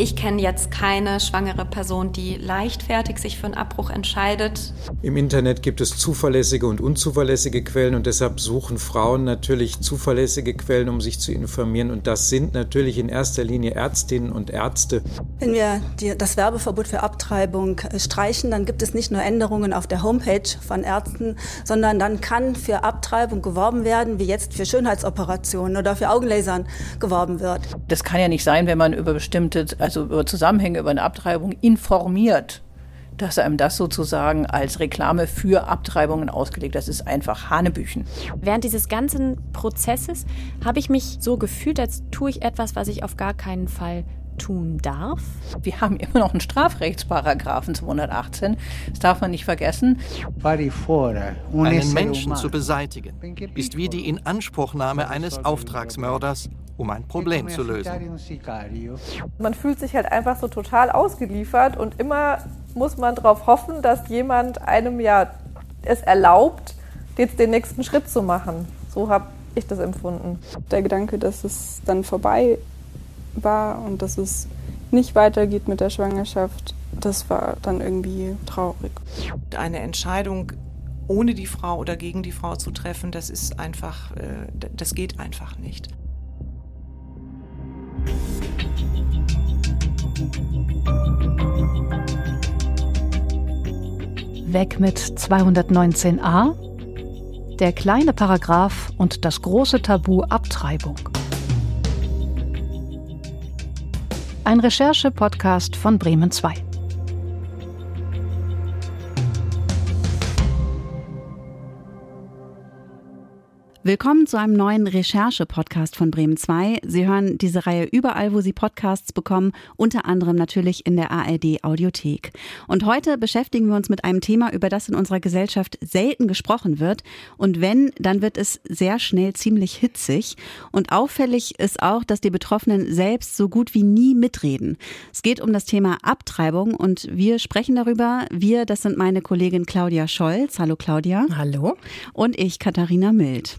Ich kenne jetzt keine schwangere Person, die leichtfertig sich für einen Abbruch entscheidet. Im Internet gibt es zuverlässige und unzuverlässige Quellen und deshalb suchen Frauen natürlich zuverlässige Quellen, um sich zu informieren. Und das sind natürlich in erster Linie Ärztinnen und Ärzte. Wenn wir die, das Werbeverbot für Abtreibung äh, streichen, dann gibt es nicht nur Änderungen auf der Homepage von Ärzten, sondern dann kann für Abtreibung geworben werden, wie jetzt für Schönheitsoperationen oder für Augenlasern geworben wird. Das kann ja nicht sein, wenn man über bestimmte also über Zusammenhänge über eine Abtreibung informiert, dass einem das sozusagen als Reklame für Abtreibungen ausgelegt. Das ist einfach Hanebüchen. Während dieses ganzen Prozesses habe ich mich so gefühlt, als tue ich etwas, was ich auf gar keinen Fall tun darf. Wir haben immer noch einen Strafrechtsparagraphen 218. Das darf man nicht vergessen. Einen Menschen zu beseitigen, ist wie die Inanspruchnahme eines Auftragsmörders um ein Problem zu lösen. Man fühlt sich halt einfach so total ausgeliefert und immer muss man darauf hoffen, dass jemand einem ja es erlaubt, jetzt den nächsten Schritt zu machen. So habe ich das empfunden. Der Gedanke, dass es dann vorbei war und dass es nicht weitergeht mit der Schwangerschaft, das war dann irgendwie traurig. Eine Entscheidung ohne die Frau oder gegen die Frau zu treffen, das ist einfach, äh, das geht einfach nicht. Weg mit 219a, der kleine Paragraph und das große Tabu Abtreibung. Ein Recherche-Podcast von Bremen 2. Willkommen zu einem neuen Recherche-Podcast von Bremen 2. Sie hören diese Reihe überall, wo Sie Podcasts bekommen, unter anderem natürlich in der ARD Audiothek. Und heute beschäftigen wir uns mit einem Thema, über das in unserer Gesellschaft selten gesprochen wird. Und wenn, dann wird es sehr schnell ziemlich hitzig. Und auffällig ist auch, dass die Betroffenen selbst so gut wie nie mitreden. Es geht um das Thema Abtreibung und wir sprechen darüber. Wir, das sind meine Kollegin Claudia Scholz. Hallo Claudia. Hallo. Und ich, Katharina Mild.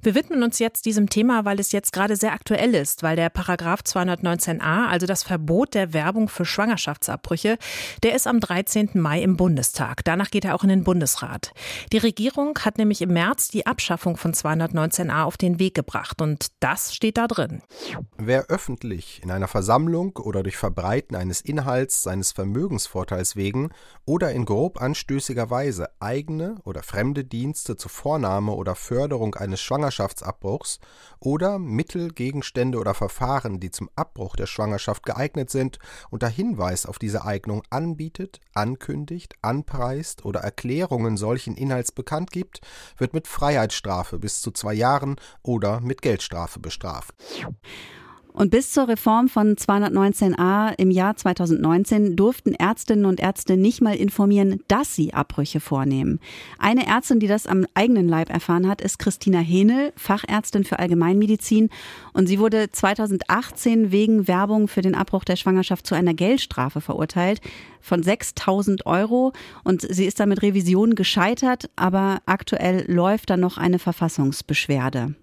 Wir widmen uns jetzt diesem Thema, weil es jetzt gerade sehr aktuell ist, weil der Paragraph 219a, also das Verbot der Werbung für Schwangerschaftsabbrüche, der ist am 13. Mai im Bundestag. Danach geht er auch in den Bundesrat. Die Regierung hat nämlich im März die Abschaffung von 219a auf den Weg gebracht und das steht da drin. Wer öffentlich in einer Versammlung oder durch Verbreiten eines Inhalts seines Vermögensvorteils wegen oder in grob anstößiger Weise eigene oder fremde Dienste zur Vornahme oder Förderung eines Schwangerschafts Schwangerschaftsabbruchs oder Mittel, Gegenstände oder Verfahren, die zum Abbruch der Schwangerschaft geeignet sind, unter Hinweis auf diese Eignung anbietet, ankündigt, anpreist oder Erklärungen solchen Inhalts bekannt gibt, wird mit Freiheitsstrafe bis zu zwei Jahren oder mit Geldstrafe bestraft. Und bis zur Reform von 219a im Jahr 2019 durften Ärztinnen und Ärzte nicht mal informieren, dass sie Abbrüche vornehmen. Eine Ärztin, die das am eigenen Leib erfahren hat, ist Christina Henel, Fachärztin für Allgemeinmedizin. Und sie wurde 2018 wegen Werbung für den Abbruch der Schwangerschaft zu einer Geldstrafe verurteilt von 6000 Euro. Und sie ist damit Revision gescheitert, aber aktuell läuft da noch eine Verfassungsbeschwerde.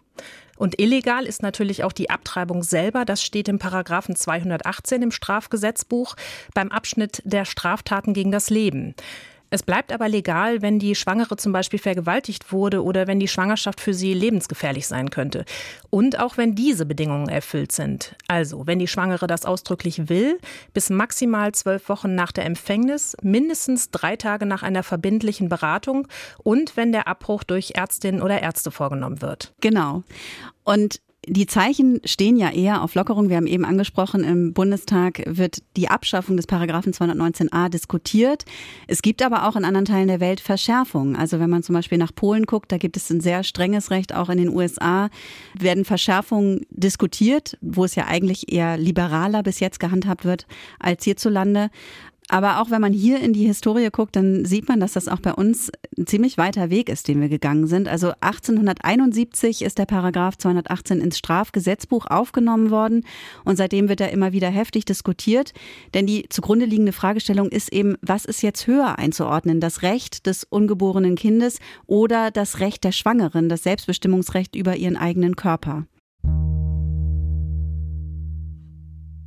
Und illegal ist natürlich auch die Abtreibung selber. Das steht im Paragraphen 218 im Strafgesetzbuch beim Abschnitt der Straftaten gegen das Leben. Es bleibt aber legal, wenn die Schwangere zum Beispiel vergewaltigt wurde oder wenn die Schwangerschaft für sie lebensgefährlich sein könnte. Und auch wenn diese Bedingungen erfüllt sind. Also, wenn die Schwangere das ausdrücklich will, bis maximal zwölf Wochen nach der Empfängnis, mindestens drei Tage nach einer verbindlichen Beratung und wenn der Abbruch durch Ärztinnen oder Ärzte vorgenommen wird. Genau. Und die Zeichen stehen ja eher auf Lockerung. Wir haben eben angesprochen, im Bundestag wird die Abschaffung des Paragraphen 219a diskutiert. Es gibt aber auch in anderen Teilen der Welt Verschärfungen. Also wenn man zum Beispiel nach Polen guckt, da gibt es ein sehr strenges Recht. Auch in den USA werden Verschärfungen diskutiert, wo es ja eigentlich eher liberaler bis jetzt gehandhabt wird als hierzulande. Aber auch wenn man hier in die Historie guckt, dann sieht man, dass das auch bei uns ein ziemlich weiter Weg ist, den wir gegangen sind. Also 1871 ist der Paragraph 218 ins Strafgesetzbuch aufgenommen worden und seitdem wird er immer wieder heftig diskutiert. Denn die zugrunde liegende Fragestellung ist eben, was ist jetzt höher einzuordnen? Das Recht des ungeborenen Kindes oder das Recht der Schwangeren, das Selbstbestimmungsrecht über ihren eigenen Körper?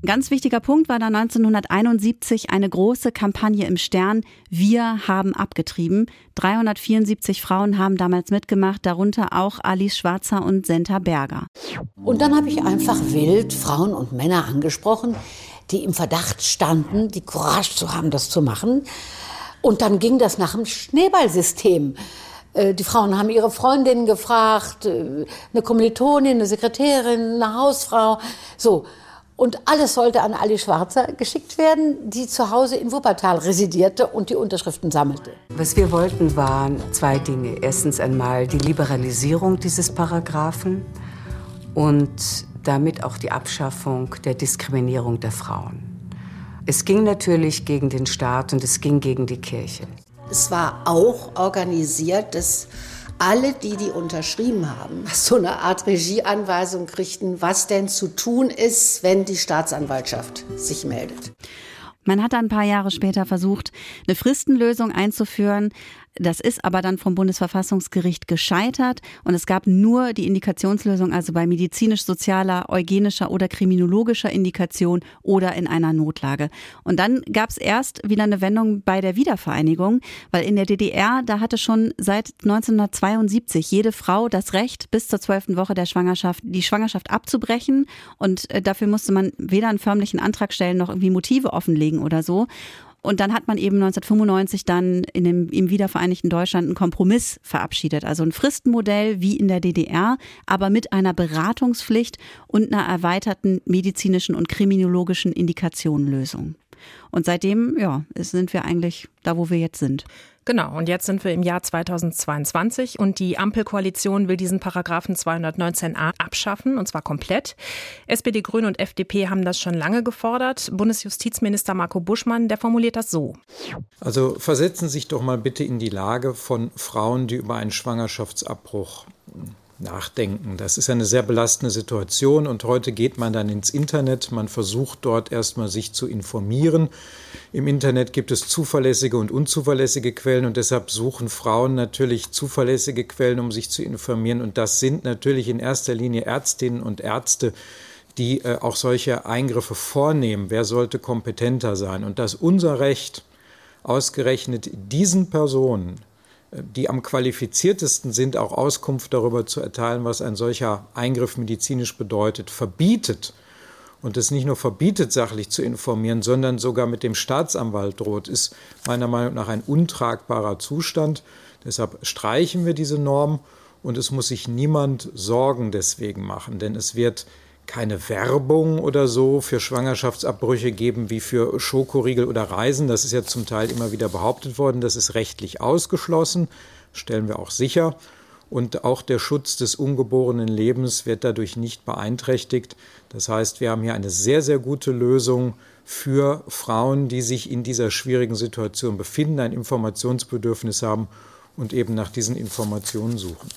Ganz wichtiger Punkt war da 1971 eine große Kampagne im Stern Wir haben abgetrieben. 374 Frauen haben damals mitgemacht, darunter auch Alice Schwarzer und Senta Berger. Und dann habe ich einfach wild Frauen und Männer angesprochen, die im Verdacht standen, die Courage zu haben, das zu machen. Und dann ging das nach dem Schneeballsystem. Äh, die Frauen haben ihre Freundinnen gefragt, äh, eine Kommilitonin, eine Sekretärin, eine Hausfrau. So. Und alles sollte an Ali Schwarzer geschickt werden, die zu Hause in Wuppertal residierte und die Unterschriften sammelte. Was wir wollten, waren zwei Dinge. Erstens einmal die Liberalisierung dieses Paragraphen und damit auch die Abschaffung der Diskriminierung der Frauen. Es ging natürlich gegen den Staat und es ging gegen die Kirche. Es war auch organisiert, dass alle, die die unterschrieben haben, so eine Art Regieanweisung kriegten, was denn zu tun ist, wenn die Staatsanwaltschaft sich meldet. Man hat ein paar Jahre später versucht, eine Fristenlösung einzuführen. Das ist aber dann vom Bundesverfassungsgericht gescheitert und es gab nur die Indikationslösung, also bei medizinisch-sozialer, eugenischer oder kriminologischer Indikation oder in einer Notlage. Und dann gab es erst wieder eine Wendung bei der Wiedervereinigung, weil in der DDR, da hatte schon seit 1972 jede Frau das Recht, bis zur zwölften Woche der Schwangerschaft die Schwangerschaft abzubrechen und äh, dafür musste man weder einen förmlichen Antrag stellen noch irgendwie Motive offenlegen oder so. Und dann hat man eben 1995 dann in dem, im wiedervereinigten Deutschland einen Kompromiss verabschiedet. Also ein Fristenmodell wie in der DDR, aber mit einer Beratungspflicht und einer erweiterten medizinischen und kriminologischen Indikationenlösung. Und seitdem, ja, sind wir eigentlich da, wo wir jetzt sind. Genau, und jetzt sind wir im Jahr 2022 und die Ampelkoalition will diesen Paragraphen 219a abschaffen, und zwar komplett. SPD, Grüne und FDP haben das schon lange gefordert. Bundesjustizminister Marco Buschmann, der formuliert das so. Also versetzen Sie sich doch mal bitte in die Lage von Frauen, die über einen Schwangerschaftsabbruch nachdenken. Das ist eine sehr belastende Situation und heute geht man dann ins Internet, man versucht dort erstmal sich zu informieren. Im Internet gibt es zuverlässige und unzuverlässige Quellen und deshalb suchen Frauen natürlich zuverlässige Quellen, um sich zu informieren und das sind natürlich in erster Linie Ärztinnen und Ärzte, die äh, auch solche Eingriffe vornehmen. Wer sollte kompetenter sein? Und dass unser Recht ausgerechnet diesen Personen die am qualifiziertesten sind, auch Auskunft darüber zu erteilen, was ein solcher Eingriff medizinisch bedeutet, verbietet und es nicht nur verbietet, sachlich zu informieren, sondern sogar mit dem Staatsanwalt droht, ist meiner Meinung nach ein untragbarer Zustand. Deshalb streichen wir diese Norm und es muss sich niemand Sorgen deswegen machen, denn es wird keine Werbung oder so für Schwangerschaftsabbrüche geben wie für Schokoriegel oder Reisen. Das ist ja zum Teil immer wieder behauptet worden. Das ist rechtlich ausgeschlossen, stellen wir auch sicher. Und auch der Schutz des ungeborenen Lebens wird dadurch nicht beeinträchtigt. Das heißt, wir haben hier eine sehr, sehr gute Lösung für Frauen, die sich in dieser schwierigen Situation befinden, ein Informationsbedürfnis haben und eben nach diesen Informationen suchen.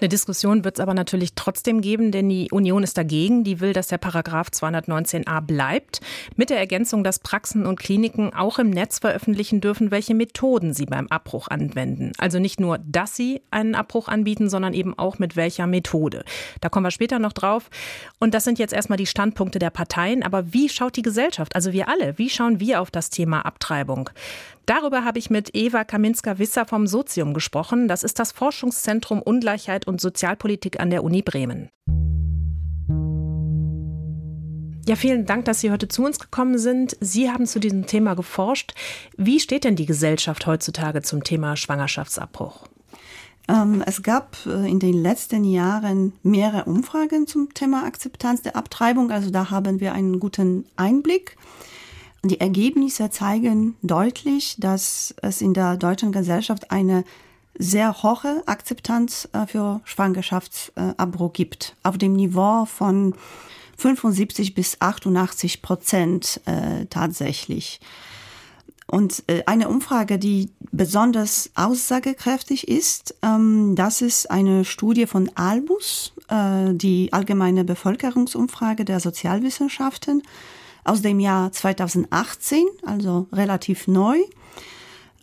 Eine Diskussion wird es aber natürlich trotzdem geben, denn die Union ist dagegen. Die will, dass der Paragraph 219a bleibt, mit der Ergänzung, dass Praxen und Kliniken auch im Netz veröffentlichen dürfen, welche Methoden sie beim Abbruch anwenden. Also nicht nur, dass sie einen Abbruch anbieten, sondern eben auch mit welcher Methode. Da kommen wir später noch drauf. Und das sind jetzt erstmal die Standpunkte der Parteien. Aber wie schaut die Gesellschaft, also wir alle, wie schauen wir auf das Thema Abtreibung? Darüber habe ich mit Eva Kaminska-Wisser vom Sozium gesprochen. Das ist das Forschungszentrum Ungleichheit und Sozialpolitik an der Uni Bremen. Ja, vielen Dank, dass Sie heute zu uns gekommen sind. Sie haben zu diesem Thema geforscht. Wie steht denn die Gesellschaft heutzutage zum Thema Schwangerschaftsabbruch? Ähm, es gab äh, in den letzten Jahren mehrere Umfragen zum Thema Akzeptanz der Abtreibung. Also da haben wir einen guten Einblick. Die Ergebnisse zeigen deutlich, dass es in der deutschen Gesellschaft eine sehr hohe Akzeptanz äh, für Schwangerschaftsabbruch gibt. Auf dem Niveau von 75 bis 88 Prozent äh, tatsächlich. Und äh, eine Umfrage, die besonders aussagekräftig ist, ähm, das ist eine Studie von Albus, äh, die allgemeine Bevölkerungsumfrage der Sozialwissenschaften aus dem Jahr 2018, also relativ neu.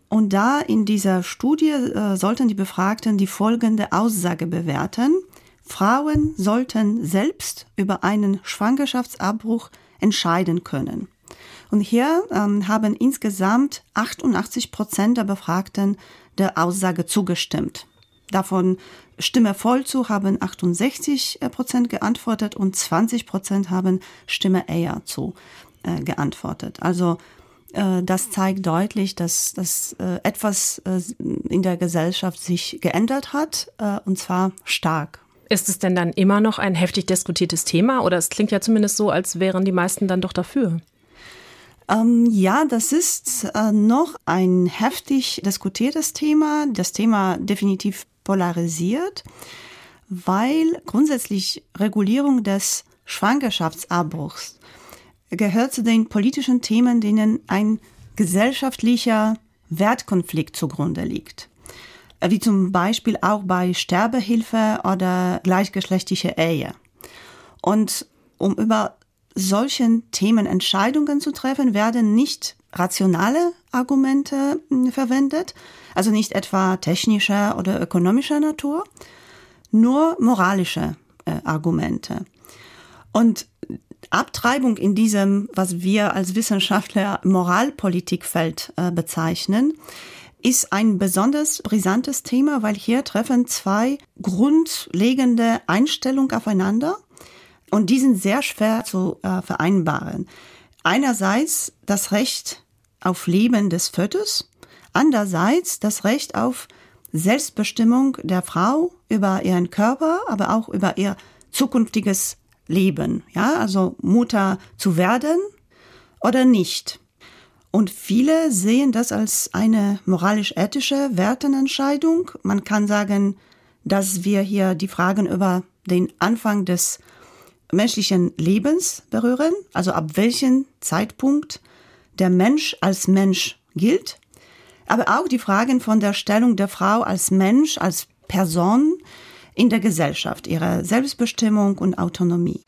Und da in dieser Studie äh, sollten die Befragten die folgende Aussage bewerten. Frauen sollten selbst über einen Schwangerschaftsabbruch entscheiden können. Und hier ähm, haben insgesamt 88 Prozent der Befragten der Aussage zugestimmt. Davon Stimme voll zu haben 68 Prozent geantwortet und 20 Prozent haben Stimme eher zu äh, geantwortet. Also das zeigt deutlich, dass, dass äh, etwas äh, in der Gesellschaft sich geändert hat, äh, und zwar stark. Ist es denn dann immer noch ein heftig diskutiertes Thema oder es klingt ja zumindest so, als wären die meisten dann doch dafür? Ähm, ja, das ist äh, noch ein heftig diskutiertes Thema. Das Thema definitiv polarisiert, weil grundsätzlich Regulierung des Schwangerschaftsabbruchs gehört zu den politischen Themen, denen ein gesellschaftlicher Wertkonflikt zugrunde liegt. Wie zum Beispiel auch bei Sterbehilfe oder gleichgeschlechtlicher Ehe. Und um über solchen Themen Entscheidungen zu treffen, werden nicht rationale Argumente hm, verwendet, also nicht etwa technischer oder ökonomischer Natur, nur moralische äh, Argumente. Und Abtreibung in diesem, was wir als Wissenschaftler Moralpolitikfeld äh, bezeichnen, ist ein besonders brisantes Thema, weil hier treffen zwei grundlegende Einstellungen aufeinander und die sind sehr schwer zu äh, vereinbaren. Einerseits das Recht auf Leben des Fötus, andererseits das Recht auf Selbstbestimmung der Frau über ihren Körper, aber auch über ihr zukünftiges Leben, ja, also Mutter zu werden oder nicht. Und viele sehen das als eine moralisch-ethische Wertenentscheidung. Man kann sagen, dass wir hier die Fragen über den Anfang des menschlichen Lebens berühren, also ab welchem Zeitpunkt der Mensch als Mensch gilt, aber auch die Fragen von der Stellung der Frau als Mensch, als Person in der Gesellschaft, ihrer Selbstbestimmung und Autonomie.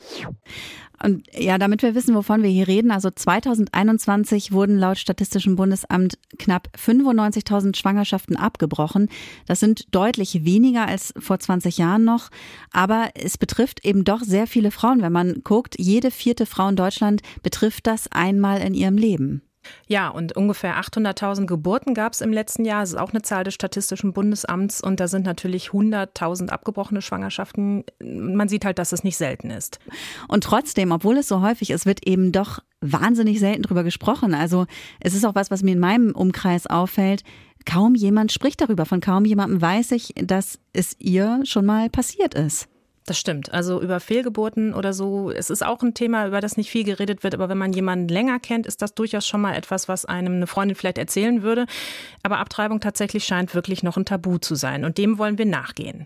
Und ja, damit wir wissen, wovon wir hier reden, also 2021 wurden laut Statistischem Bundesamt knapp 95.000 Schwangerschaften abgebrochen. Das sind deutlich weniger als vor 20 Jahren noch. Aber es betrifft eben doch sehr viele Frauen. Wenn man guckt, jede vierte Frau in Deutschland betrifft das einmal in ihrem Leben. Ja, und ungefähr 800.000 Geburten gab es im letzten Jahr. Das ist auch eine Zahl des Statistischen Bundesamts. Und da sind natürlich 100.000 abgebrochene Schwangerschaften. Man sieht halt, dass es nicht selten ist. Und trotzdem, obwohl es so häufig ist, wird eben doch wahnsinnig selten drüber gesprochen. Also es ist auch was, was mir in meinem Umkreis auffällt. Kaum jemand spricht darüber. Von kaum jemandem weiß ich, dass es ihr schon mal passiert ist. Das stimmt. Also über Fehlgeburten oder so, es ist auch ein Thema, über das nicht viel geredet wird, aber wenn man jemanden länger kennt, ist das durchaus schon mal etwas, was einem eine Freundin vielleicht erzählen würde. Aber Abtreibung tatsächlich scheint wirklich noch ein Tabu zu sein und dem wollen wir nachgehen.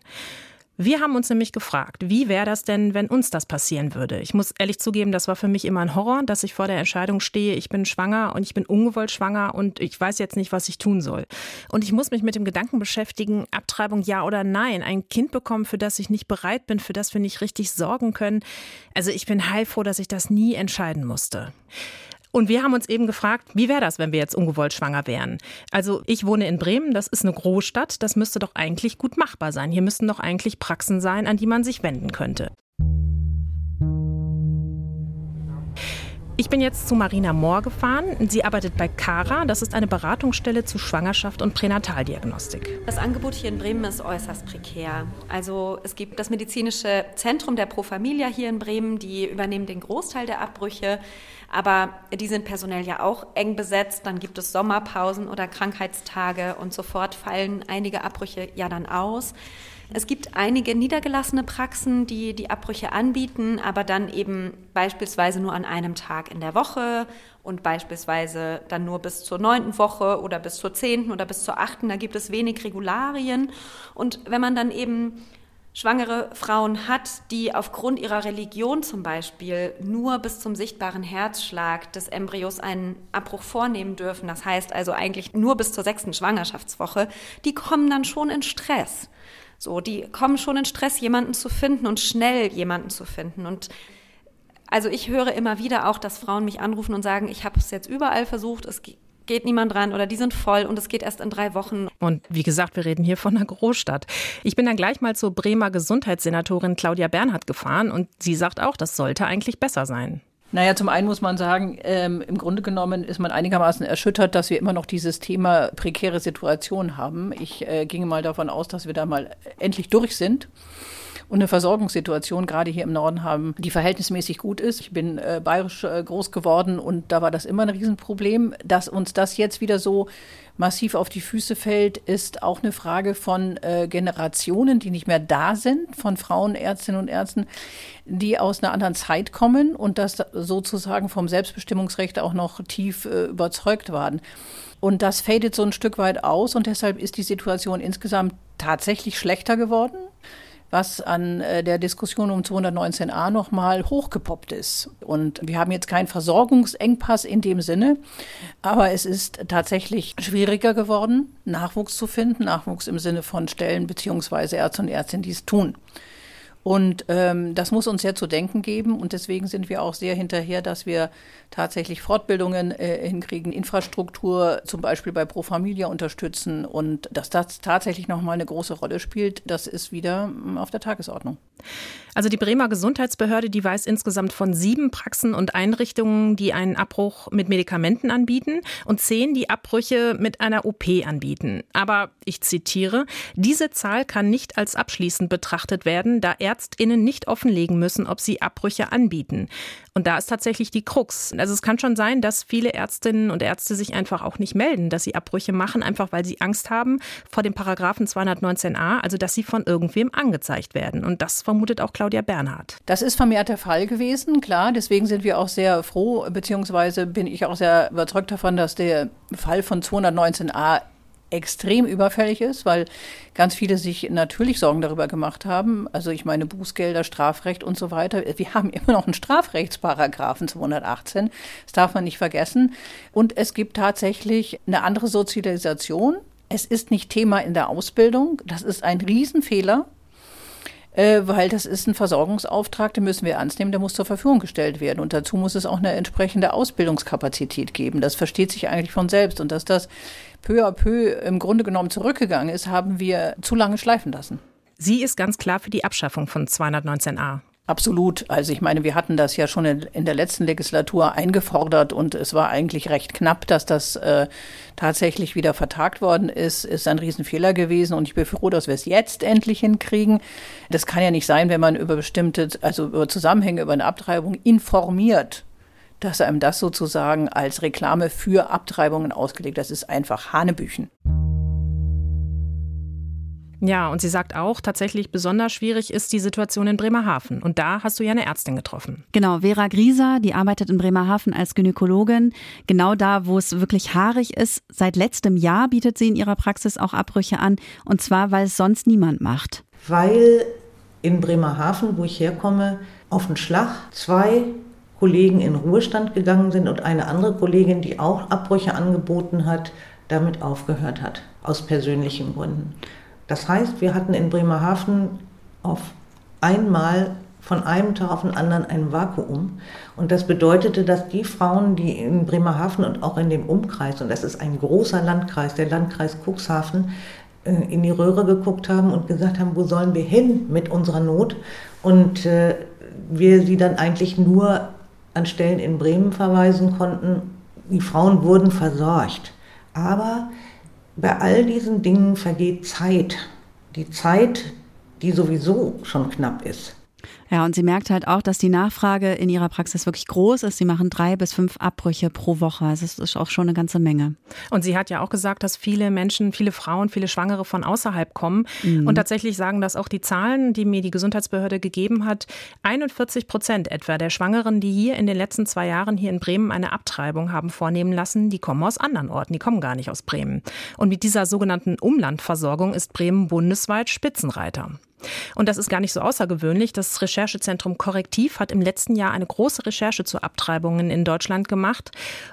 Wir haben uns nämlich gefragt, wie wäre das denn, wenn uns das passieren würde? Ich muss ehrlich zugeben, das war für mich immer ein Horror, dass ich vor der Entscheidung stehe, ich bin schwanger und ich bin ungewollt schwanger und ich weiß jetzt nicht, was ich tun soll. Und ich muss mich mit dem Gedanken beschäftigen, Abtreibung ja oder nein, ein Kind bekommen, für das ich nicht bereit bin, für das wir nicht richtig sorgen können. Also ich bin heilfroh, dass ich das nie entscheiden musste. Und wir haben uns eben gefragt, wie wäre das, wenn wir jetzt ungewollt schwanger wären? Also ich wohne in Bremen, das ist eine Großstadt, das müsste doch eigentlich gut machbar sein. Hier müssten doch eigentlich Praxen sein, an die man sich wenden könnte. Ich bin jetzt zu Marina Mohr gefahren. Sie arbeitet bei CARA. Das ist eine Beratungsstelle zu Schwangerschaft und Pränataldiagnostik. Das Angebot hier in Bremen ist äußerst prekär. Also es gibt das medizinische Zentrum der Pro Familia hier in Bremen, die übernehmen den Großteil der Abbrüche, aber die sind personell ja auch eng besetzt. Dann gibt es Sommerpausen oder Krankheitstage und sofort fallen einige Abbrüche ja dann aus. Es gibt einige niedergelassene Praxen, die die Abbrüche anbieten, aber dann eben beispielsweise nur an einem Tag in der Woche und beispielsweise dann nur bis zur neunten Woche oder bis zur zehnten oder bis zur achten. Da gibt es wenig Regularien. Und wenn man dann eben schwangere Frauen hat, die aufgrund ihrer Religion zum Beispiel nur bis zum sichtbaren Herzschlag des Embryos einen Abbruch vornehmen dürfen, das heißt also eigentlich nur bis zur sechsten Schwangerschaftswoche, die kommen dann schon in Stress. So, die kommen schon in Stress, jemanden zu finden und schnell jemanden zu finden. Und also ich höre immer wieder auch, dass Frauen mich anrufen und sagen, ich habe es jetzt überall versucht, es geht niemand dran oder die sind voll und es geht erst in drei Wochen. Und wie gesagt, wir reden hier von einer Großstadt. Ich bin dann gleich mal zur Bremer Gesundheitssenatorin Claudia Bernhardt gefahren und sie sagt auch, das sollte eigentlich besser sein. Naja, zum einen muss man sagen, ähm, im Grunde genommen ist man einigermaßen erschüttert, dass wir immer noch dieses Thema prekäre Situation haben. Ich äh, ginge mal davon aus, dass wir da mal endlich durch sind und eine Versorgungssituation gerade hier im Norden haben, die verhältnismäßig gut ist. Ich bin äh, bayerisch äh, groß geworden und da war das immer ein Riesenproblem. Dass uns das jetzt wieder so massiv auf die Füße fällt, ist auch eine Frage von äh, Generationen, die nicht mehr da sind, von Frauenärztinnen und Ärzten, die aus einer anderen Zeit kommen und das sozusagen vom Selbstbestimmungsrecht auch noch tief äh, überzeugt waren. Und das fadet so ein Stück weit aus und deshalb ist die Situation insgesamt tatsächlich schlechter geworden was an äh, der Diskussion um 219a nochmal hochgepoppt ist. Und wir haben jetzt keinen Versorgungsengpass in dem Sinne, aber es ist tatsächlich schwieriger geworden, Nachwuchs zu finden, Nachwuchs im Sinne von Stellen beziehungsweise Ärzte und Ärztinnen, die es tun. Und ähm, das muss uns ja zu denken geben. Und deswegen sind wir auch sehr hinterher, dass wir tatsächlich Fortbildungen äh, hinkriegen, Infrastruktur zum Beispiel bei Pro Familia unterstützen. Und dass das tatsächlich nochmal eine große Rolle spielt, das ist wieder mm, auf der Tagesordnung. Also die Bremer Gesundheitsbehörde, die weiß insgesamt von sieben Praxen und Einrichtungen, die einen Abbruch mit Medikamenten anbieten und zehn, die Abbrüche mit einer OP anbieten. Aber ich zitiere, diese Zahl kann nicht als abschließend betrachtet werden, da Ärztinnen nicht offenlegen müssen, ob sie Abbrüche anbieten. Und da ist tatsächlich die Krux. Also es kann schon sein, dass viele Ärztinnen und Ärzte sich einfach auch nicht melden, dass sie Abbrüche machen, einfach weil sie Angst haben vor dem Paragraphen 219a, also dass sie von irgendwem angezeigt werden. Und das vermutet auch Claudia Bernhardt. Das ist vermehrt der Fall gewesen, klar. Deswegen sind wir auch sehr froh, beziehungsweise bin ich auch sehr überzeugt davon, dass der Fall von 219a extrem überfällig ist, weil ganz viele sich natürlich Sorgen darüber gemacht haben. Also ich meine Bußgelder, Strafrecht und so weiter. Wir haben immer noch einen Strafrechtsparagraphen 218. Das darf man nicht vergessen. Und es gibt tatsächlich eine andere Sozialisation. Es ist nicht Thema in der Ausbildung. Das ist ein Riesenfehler äh, weil das ist ein Versorgungsauftrag, den müssen wir ernst nehmen, der muss zur Verfügung gestellt werden. Und dazu muss es auch eine entsprechende Ausbildungskapazität geben. Das versteht sich eigentlich von selbst. Und dass das peu à peu im Grunde genommen zurückgegangen ist, haben wir zu lange schleifen lassen. Sie ist ganz klar für die Abschaffung von 219a. Absolut. Also ich meine, wir hatten das ja schon in, der letzten Legislatur eingefordert und es war eigentlich recht knapp, dass das äh, tatsächlich wieder vertagt worden ist. Ist ein Riesenfehler gewesen und ich bin froh, dass wir es jetzt endlich hinkriegen. Das kann ja nicht sein, wenn man über bestimmte, also über Zusammenhänge, über eine Abtreibung informiert dass einem das sozusagen als Reklame für Abtreibungen ausgelegt. Das ist einfach Hanebüchen. Ja, und sie sagt auch, tatsächlich besonders schwierig ist die Situation in Bremerhaven. Und da hast du ja eine Ärztin getroffen. Genau, Vera Grieser, die arbeitet in Bremerhaven als Gynäkologin. Genau da, wo es wirklich haarig ist. Seit letztem Jahr bietet sie in ihrer Praxis auch Abbrüche an. Und zwar, weil es sonst niemand macht. Weil in Bremerhaven, wo ich herkomme, auf den Schlag zwei Kollegen in Ruhestand gegangen sind und eine andere Kollegin, die auch Abbrüche angeboten hat, damit aufgehört hat, aus persönlichen Gründen. Das heißt, wir hatten in Bremerhaven auf einmal von einem Tag auf den anderen ein Vakuum. Und das bedeutete, dass die Frauen, die in Bremerhaven und auch in dem Umkreis, und das ist ein großer Landkreis, der Landkreis Cuxhaven, äh, in die Röhre geguckt haben und gesagt haben, wo sollen wir hin mit unserer Not? Und äh, wir sie dann eigentlich nur an Stellen in Bremen verweisen konnten. Die Frauen wurden versorgt. Aber bei all diesen Dingen vergeht Zeit. Die Zeit, die sowieso schon knapp ist. Ja, und sie merkt halt auch, dass die Nachfrage in ihrer Praxis wirklich groß ist. Sie machen drei bis fünf Abbrüche pro Woche. Also es ist auch schon eine ganze Menge. Und sie hat ja auch gesagt, dass viele Menschen, viele Frauen, viele Schwangere von außerhalb kommen. Mhm. Und tatsächlich sagen das auch die Zahlen, die mir die Gesundheitsbehörde gegeben hat. 41 Prozent etwa der Schwangeren, die hier in den letzten zwei Jahren hier in Bremen eine Abtreibung haben vornehmen lassen, die kommen aus anderen Orten, die kommen gar nicht aus Bremen. Und mit dieser sogenannten Umlandversorgung ist Bremen bundesweit Spitzenreiter. Und das ist gar nicht so außergewöhnlich. Das Recherchezentrum Korrektiv hat im letzten Jahr eine große Recherche zu Abtreibungen in Deutschland gemacht.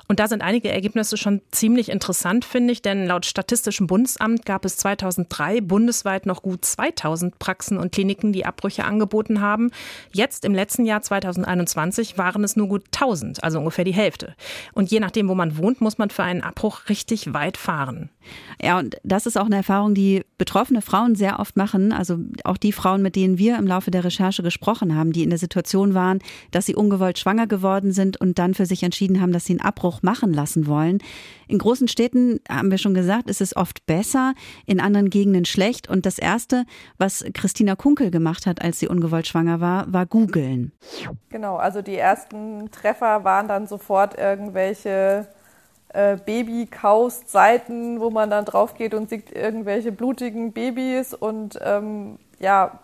Und da sind einige Ergebnisse schon ziemlich interessant, finde ich, denn laut Statistischem Bundesamt gab es 2003 bundesweit noch gut 2000 Praxen und Kliniken, die Abbrüche angeboten haben. Jetzt im letzten Jahr 2021 waren es nur gut 1000, also ungefähr die Hälfte. Und je nachdem, wo man wohnt, muss man für einen Abbruch richtig weit fahren. Ja, und das ist auch eine Erfahrung, die betroffene Frauen sehr oft machen. Also auch die Frauen, mit denen wir im Laufe der Recherche gesprochen haben, die in der Situation waren, dass sie ungewollt schwanger geworden sind und dann für sich entschieden haben, dass sie einen Abbruch machen lassen wollen. In großen Städten, haben wir schon gesagt, ist es oft besser, in anderen Gegenden schlecht. Und das Erste, was Christina Kunkel gemacht hat, als sie ungewollt schwanger war, war googeln. Genau, also die ersten Treffer waren dann sofort irgendwelche äh, Baby-Kaust-Seiten, wo man dann drauf geht und sieht irgendwelche blutigen Babys und ähm, ja,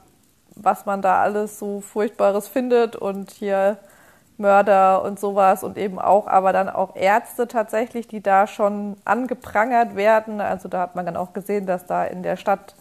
was man da alles so Furchtbares findet und hier Mörder und sowas und eben auch, aber dann auch Ärzte tatsächlich, die da schon angeprangert werden. Also da hat man dann auch gesehen, dass da in der Stadt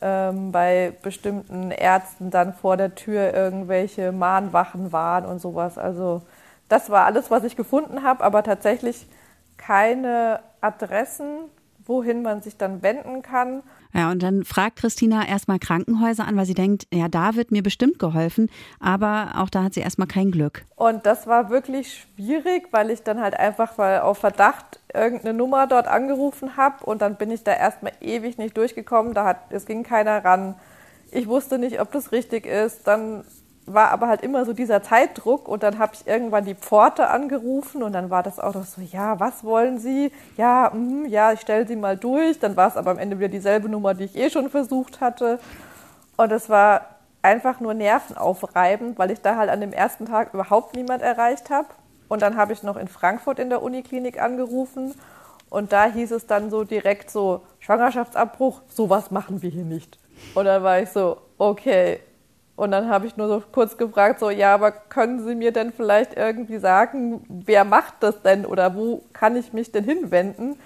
ähm, bei bestimmten Ärzten dann vor der Tür irgendwelche Mahnwachen waren und sowas. Also das war alles, was ich gefunden habe, aber tatsächlich keine Adressen, wohin man sich dann wenden kann. Ja, und dann fragt Christina erstmal Krankenhäuser an, weil sie denkt, ja, da wird mir bestimmt geholfen, aber auch da hat sie erstmal kein Glück. Und das war wirklich schwierig, weil ich dann halt einfach weil auf Verdacht irgendeine Nummer dort angerufen habe und dann bin ich da erstmal ewig nicht durchgekommen, da hat es ging keiner ran. Ich wusste nicht, ob das richtig ist. Dann war aber halt immer so dieser Zeitdruck und dann habe ich irgendwann die Pforte angerufen und dann war das auch noch so, ja, was wollen Sie? Ja, mh, ja, ich stelle Sie mal durch. Dann war es aber am Ende wieder dieselbe Nummer, die ich eh schon versucht hatte. Und es war einfach nur nervenaufreibend, weil ich da halt an dem ersten Tag überhaupt niemand erreicht habe. Und dann habe ich noch in Frankfurt in der Uniklinik angerufen und da hieß es dann so direkt so, Schwangerschaftsabbruch, sowas machen wir hier nicht. Und dann war ich so, okay, und dann habe ich nur so kurz gefragt, so, ja, aber können Sie mir denn vielleicht irgendwie sagen, wer macht das denn oder wo kann ich mich denn hinwenden?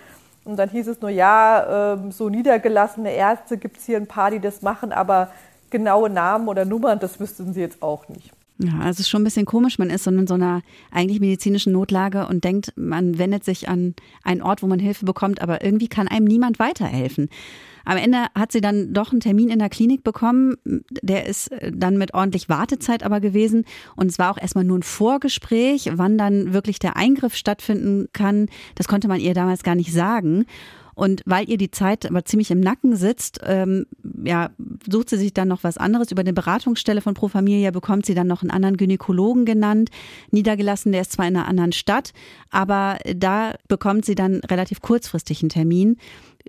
Und dann hieß es nur, ja, ähm, so niedergelassene Ärzte gibt es hier ein paar, die das machen, aber genaue Namen oder Nummern, das wüssten Sie jetzt auch nicht. Ja, also es ist schon ein bisschen komisch, man ist so in so einer eigentlich medizinischen Notlage und denkt, man wendet sich an einen Ort, wo man Hilfe bekommt, aber irgendwie kann einem niemand weiterhelfen. Am Ende hat sie dann doch einen Termin in der Klinik bekommen. Der ist äh, dann mit ordentlich Wartezeit aber gewesen. Und es war auch erstmal nur ein Vorgespräch, wann dann wirklich der Eingriff stattfinden kann. Das konnte man ihr damals gar nicht sagen. Und weil ihr die Zeit aber ziemlich im Nacken sitzt, ähm, ja, sucht sie sich dann noch was anderes. Über eine Beratungsstelle von Pro Familia bekommt sie dann noch einen anderen Gynäkologen genannt, niedergelassen. Der ist zwar in einer anderen Stadt, aber da bekommt sie dann relativ kurzfristig einen Termin.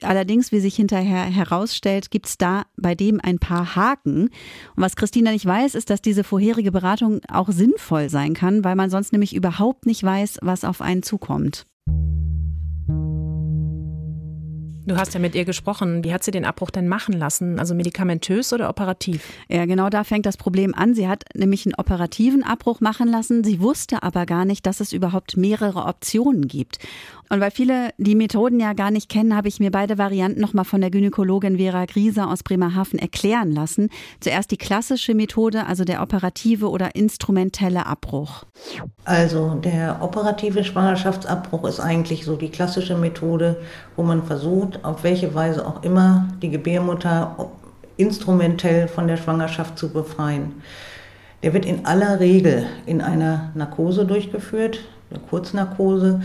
Allerdings, wie sich hinterher herausstellt, gibt es da bei dem ein paar Haken. Und was Christina nicht weiß, ist, dass diese vorherige Beratung auch sinnvoll sein kann, weil man sonst nämlich überhaupt nicht weiß, was auf einen zukommt. Du hast ja mit ihr gesprochen. Wie hat sie den Abbruch denn machen lassen? Also medikamentös oder operativ? Ja, genau da fängt das Problem an. Sie hat nämlich einen operativen Abbruch machen lassen. Sie wusste aber gar nicht, dass es überhaupt mehrere Optionen gibt. Und weil viele die Methoden ja gar nicht kennen, habe ich mir beide Varianten nochmal von der Gynäkologin Vera Griese aus Bremerhaven erklären lassen. Zuerst die klassische Methode, also der operative oder instrumentelle Abbruch. Also der operative Schwangerschaftsabbruch ist eigentlich so die klassische Methode, wo man versucht, auf welche Weise auch immer die Gebärmutter instrumentell von der Schwangerschaft zu befreien. Der wird in aller Regel in einer Narkose durchgeführt, eine Kurznarkose.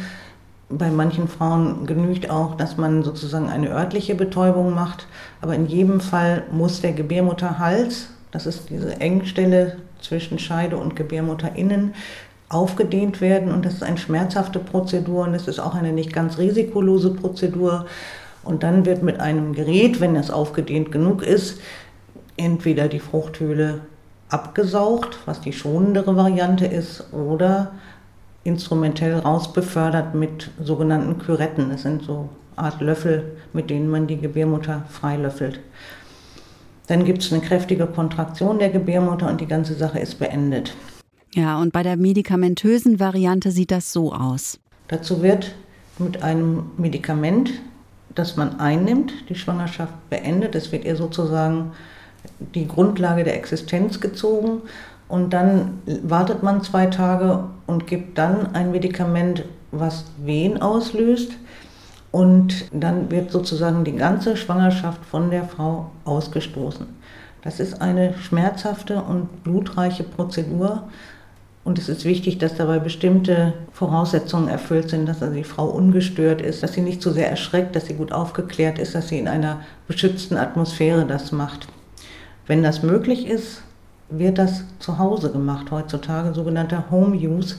Bei manchen Frauen genügt auch, dass man sozusagen eine örtliche Betäubung macht. Aber in jedem Fall muss der Gebärmutterhals, das ist diese Engstelle zwischen Scheide und Gebärmutterinnen, aufgedehnt werden. Und das ist eine schmerzhafte Prozedur und es ist auch eine nicht ganz risikolose Prozedur. Und dann wird mit einem Gerät, wenn es aufgedehnt genug ist, entweder die Fruchthöhle abgesaugt, was die schonendere Variante ist, oder instrumentell rausbefördert mit sogenannten Küretten. Das sind so Art Löffel, mit denen man die Gebärmutter freilöffelt. Dann gibt es eine kräftige Kontraktion der Gebärmutter und die ganze Sache ist beendet. Ja, und bei der medikamentösen Variante sieht das so aus. Dazu wird mit einem Medikament, das man einnimmt, die Schwangerschaft beendet. Es wird ihr sozusagen die Grundlage der Existenz gezogen Und dann wartet man zwei Tage und gibt dann ein Medikament, was Wehen auslöst. Und dann wird sozusagen die ganze Schwangerschaft von der Frau ausgestoßen. Das ist eine schmerzhafte und blutreiche Prozedur. Und es ist wichtig, dass dabei bestimmte Voraussetzungen erfüllt sind, dass also die Frau ungestört ist, dass sie nicht zu sehr erschreckt, dass sie gut aufgeklärt ist, dass sie in einer beschützten Atmosphäre das macht. Wenn das möglich ist, wird das zu Hause gemacht heutzutage, sogenannter Home Use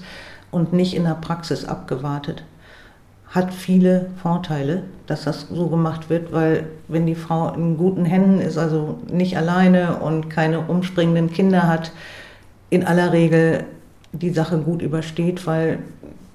und nicht in der Praxis abgewartet. Hat viele Vorteile, dass das so gemacht wird, weil wenn die Frau in guten Händen ist, also nicht alleine und keine umspringenden Kinder hat, in aller Regel die Sache gut übersteht, weil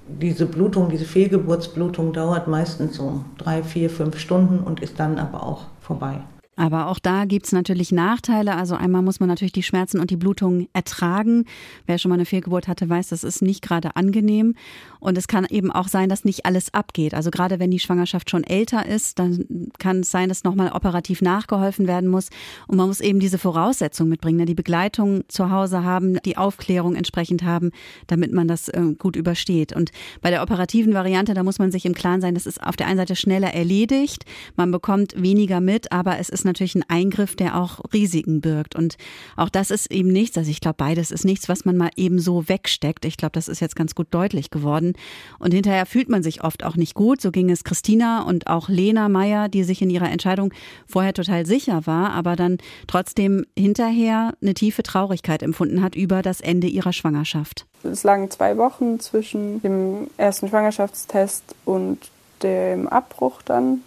diese Blutung, diese Fehlgeburtsblutung dauert meistens so drei, vier, fünf Stunden und ist dann aber auch vorbei. Aber auch da gibt es natürlich Nachteile. Also einmal muss man natürlich die Schmerzen und die Blutung ertragen. Wer schon mal eine Fehlgeburt hatte, weiß, das ist nicht gerade angenehm. Und es kann eben auch sein, dass nicht alles abgeht. Also gerade wenn die Schwangerschaft schon älter ist, dann kann es sein, dass nochmal operativ nachgeholfen werden muss. Und man muss eben diese Voraussetzungen mitbringen, ne? die Begleitung zu Hause haben, die Aufklärung entsprechend haben, damit man das äh, gut übersteht. Und bei der operativen Variante, da muss man sich im Klaren sein, das ist auf der einen Seite schneller erledigt. Man bekommt weniger mit, aber es ist natürlich ein Eingriff, der auch Risiken birgt. Und auch das ist eben nichts, also ich glaube, beides ist nichts, was man mal eben so wegsteckt. Ich glaube, das ist jetzt ganz gut deutlich geworden. Und hinterher fühlt man sich oft auch nicht gut. So ging es Christina und auch Lena Meyer, die sich in ihrer Entscheidung vorher total sicher war, aber dann trotzdem hinterher eine tiefe Traurigkeit empfunden hat über das Ende ihrer Schwangerschaft. Es lagen zwei Wochen zwischen dem ersten Schwangerschaftstest und dem Abbruch dann.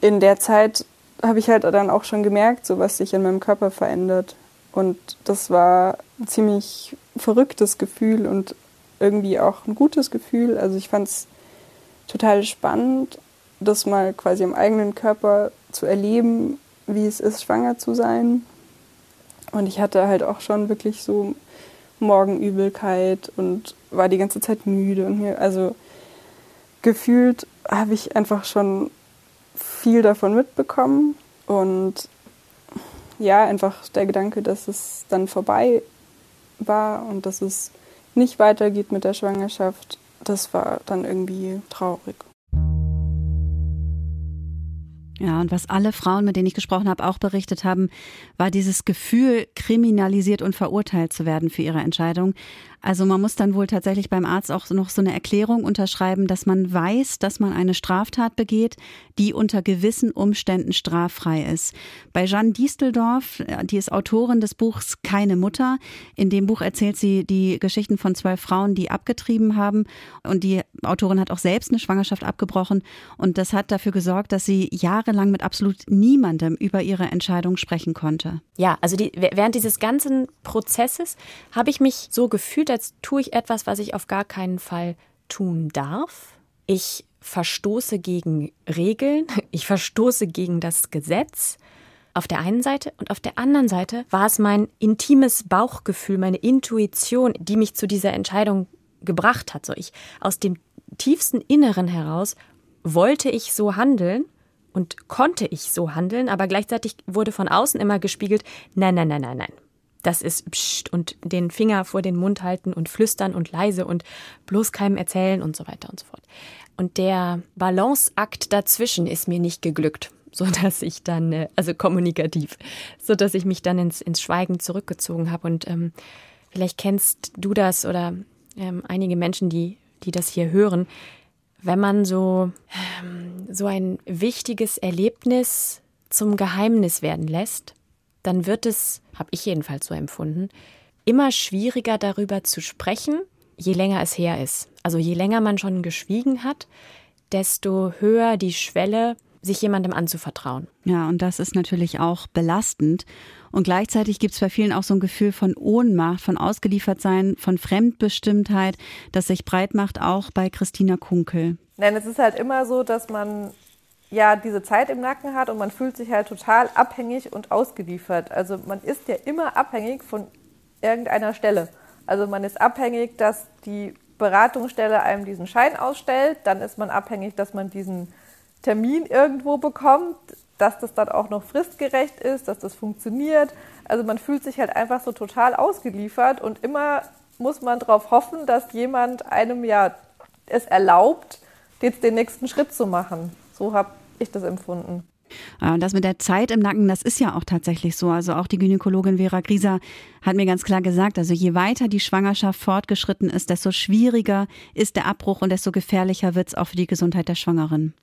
In der Zeit habe ich halt dann auch schon gemerkt, so was sich in meinem Körper verändert. Und das war ein ziemlich verrücktes Gefühl und irgendwie auch ein gutes Gefühl. Also ich fand es total spannend, das mal quasi im eigenen Körper zu erleben, wie es ist, schwanger zu sein. Und ich hatte halt auch schon wirklich so Morgenübelkeit und war die ganze Zeit müde und mir, also gefühlt habe ich einfach schon viel davon mitbekommen und ja, einfach der Gedanke, dass es dann vorbei war und dass es nicht weitergeht mit der Schwangerschaft, das war dann irgendwie traurig. Ja, und was alle Frauen, mit denen ich gesprochen habe, auch berichtet haben, war dieses Gefühl, kriminalisiert und verurteilt zu werden für ihre Entscheidung. Also man muss dann wohl tatsächlich beim Arzt auch noch so eine Erklärung unterschreiben, dass man weiß, dass man eine Straftat begeht, die unter gewissen Umständen straffrei ist. Bei Jeanne Diesteldorf, die ist Autorin des Buchs Keine Mutter. In dem Buch erzählt sie die Geschichten von zwölf Frauen, die abgetrieben haben. Und die Autorin hat auch selbst eine Schwangerschaft abgebrochen. Und das hat dafür gesorgt, dass sie jahrelang mit absolut niemandem über ihre Entscheidung sprechen konnte. Ja, also die, während dieses ganzen Prozesses habe ich mich so gefühlt, als tue ich etwas, was ich auf gar keinen Fall tun darf. Ich verstoße gegen Regeln, ich verstoße gegen das Gesetz. Auf der einen Seite und auf der anderen Seite war es mein intimes Bauchgefühl, meine Intuition, die mich zu dieser Entscheidung gebracht hat. So ich aus dem tiefsten Inneren heraus wollte ich so handeln und konnte ich so handeln, aber gleichzeitig wurde von außen immer gespiegelt, nein, nein, nein, nein, nein das ist pst und den Finger vor den Mund halten und flüstern und leise und bloß keinem erzählen und so weiter und so fort. Und der Balanceakt dazwischen ist mir nicht geglückt, so dass ich dann, äh, also kommunikativ, so dass ich mich dann ins, ins Schweigen zurückgezogen habe. Und ähm, vielleicht kennst du das oder ähm, einige Menschen, die, die das hier hören, wenn man so, ähm, so ein wichtiges Erlebnis zum Geheimnis werden lässt dann wird es, habe ich jedenfalls so empfunden, immer schwieriger darüber zu sprechen, je länger es her ist. Also je länger man schon geschwiegen hat, desto höher die Schwelle, sich jemandem anzuvertrauen. Ja, und das ist natürlich auch belastend. Und gleichzeitig gibt es bei vielen auch so ein Gefühl von Ohnmacht, von Ausgeliefertsein, von Fremdbestimmtheit, das sich breit macht, auch bei Christina Kunkel. Nein, es ist halt immer so, dass man ja diese Zeit im Nacken hat und man fühlt sich halt total abhängig und ausgeliefert. Also man ist ja immer abhängig von irgendeiner Stelle. Also man ist abhängig, dass die Beratungsstelle einem diesen Schein ausstellt, dann ist man abhängig, dass man diesen Termin irgendwo bekommt, dass das dann auch noch fristgerecht ist, dass das funktioniert. Also man fühlt sich halt einfach so total ausgeliefert und immer muss man darauf hoffen, dass jemand einem ja es erlaubt, jetzt den nächsten Schritt zu machen. So habe ich das empfunden. Und das mit der Zeit im Nacken, das ist ja auch tatsächlich so. Also auch die Gynäkologin Vera Grieser hat mir ganz klar gesagt, also je weiter die Schwangerschaft fortgeschritten ist, desto schwieriger ist der Abbruch und desto gefährlicher wird es auch für die Gesundheit der Schwangeren.